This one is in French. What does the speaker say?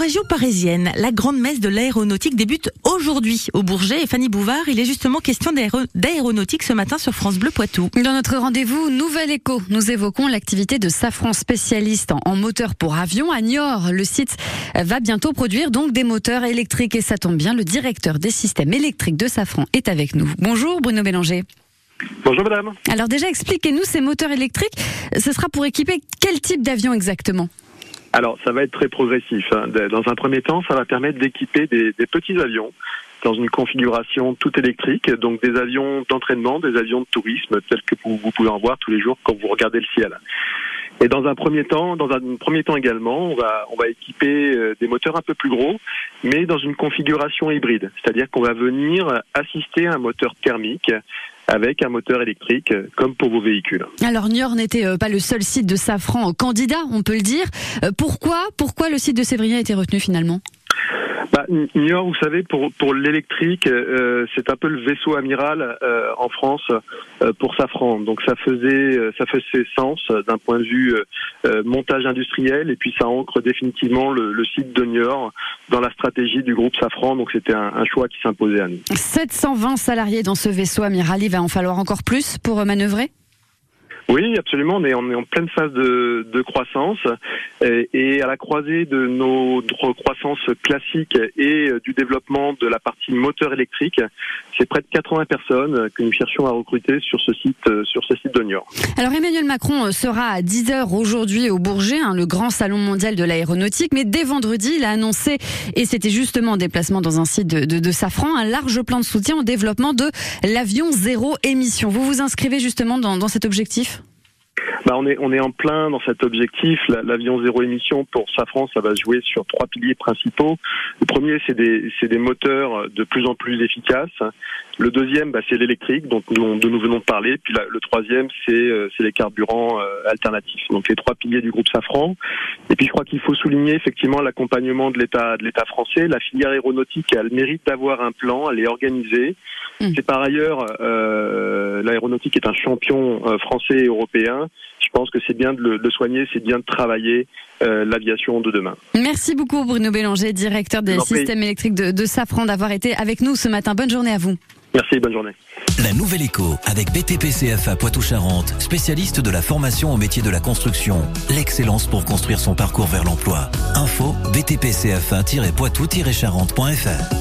Région parisienne, la grande messe de l'aéronautique débute aujourd'hui au Bourget. Et Fanny Bouvard, il est justement question d'aéronautique ce matin sur France Bleu Poitou. Dans notre rendez-vous Nouvelle Écho, nous évoquons l'activité de Safran spécialiste en moteur pour avion à Niort. Le site va bientôt produire donc des moteurs électriques et ça tombe bien, le directeur des systèmes électriques de Safran est avec nous. Bonjour Bruno Bélanger. Bonjour madame. Alors déjà expliquez-nous ces moteurs électriques, ce sera pour équiper quel type d'avion exactement? Alors, ça va être très progressif. Hein. Dans un premier temps, ça va permettre d'équiper des, petits avions dans une configuration tout électrique, donc des avions d'entraînement, des avions de tourisme, tels que vous, pouvez en voir tous les jours quand vous regardez le ciel. Et dans un premier temps, dans un premier temps également, on va, on va équiper euh, des moteurs un peu plus gros, mais dans une configuration hybride. C'est-à-dire qu'on va venir assister à un moteur thermique avec un moteur électrique comme pour vos véhicules. Alors Niort n'était euh, pas le seul site de Safran candidat, on peut le dire. Euh, pourquoi, pourquoi le site de Sévrien a été retenu finalement? Bah, Niort, vous savez, pour pour l'électrique, euh, c'est un peu le vaisseau amiral euh, en France euh, pour Safran. Donc ça faisait ça faisait sens d'un point de vue montage industriel et puis ça ancre définitivement le, site de Niort dans la stratégie du groupe Safran. Donc c'était un, un, choix qui s'imposait à nous. 720 salariés dans ce vaisseau amiral, il va en falloir encore plus pour manœuvrer? Oui, absolument. On est, en pleine phase de, de croissance et, à la croisée de notre croissance classique et euh, du développement de la partie moteur électrique, c'est près de 80 personnes que nous cherchons à recruter sur ce site, euh, sur ce site de. Alors Emmanuel Macron euh, sera à 10 h aujourd'hui au Bourget, hein, le grand salon mondial de l'aéronautique, mais dès vendredi, il a annoncé, et c'était justement en déplacement dans un site de, de, de Safran, un large plan de soutien au développement de l'avion zéro émission. Vous vous inscrivez justement dans, dans cet objectif? Bah on est on est en plein dans cet objectif. L'avion zéro émission pour Safran, ça va jouer sur trois piliers principaux. Le premier, c'est des des moteurs de plus en plus efficaces. Le deuxième, bah, c'est l'électrique, dont nous, nous venons de parler. Puis le troisième, c'est euh, les carburants euh, alternatifs. Donc les trois piliers du groupe Safran. Et puis je crois qu'il faut souligner effectivement l'accompagnement de l'État de l'État français. La filière aéronautique a le mérite d'avoir un plan, elle est organisée. Mmh. C'est par ailleurs euh, l'aéronautique est un champion français et européen je pense que c'est bien de le, soigner, c'est bien de travailler euh, l'aviation de demain. Merci beaucoup Bruno Bélanger, directeur des systèmes électriques de, de Safran, d'avoir été avec nous ce matin. Bonne journée à vous. Merci, bonne journée. La Nouvelle Écho avec BTP CFA Poitou-Charentes, spécialiste de la formation au métier de la construction. L'excellence pour construire son parcours vers l'emploi. Info btpcfa-poitou-charentes.fr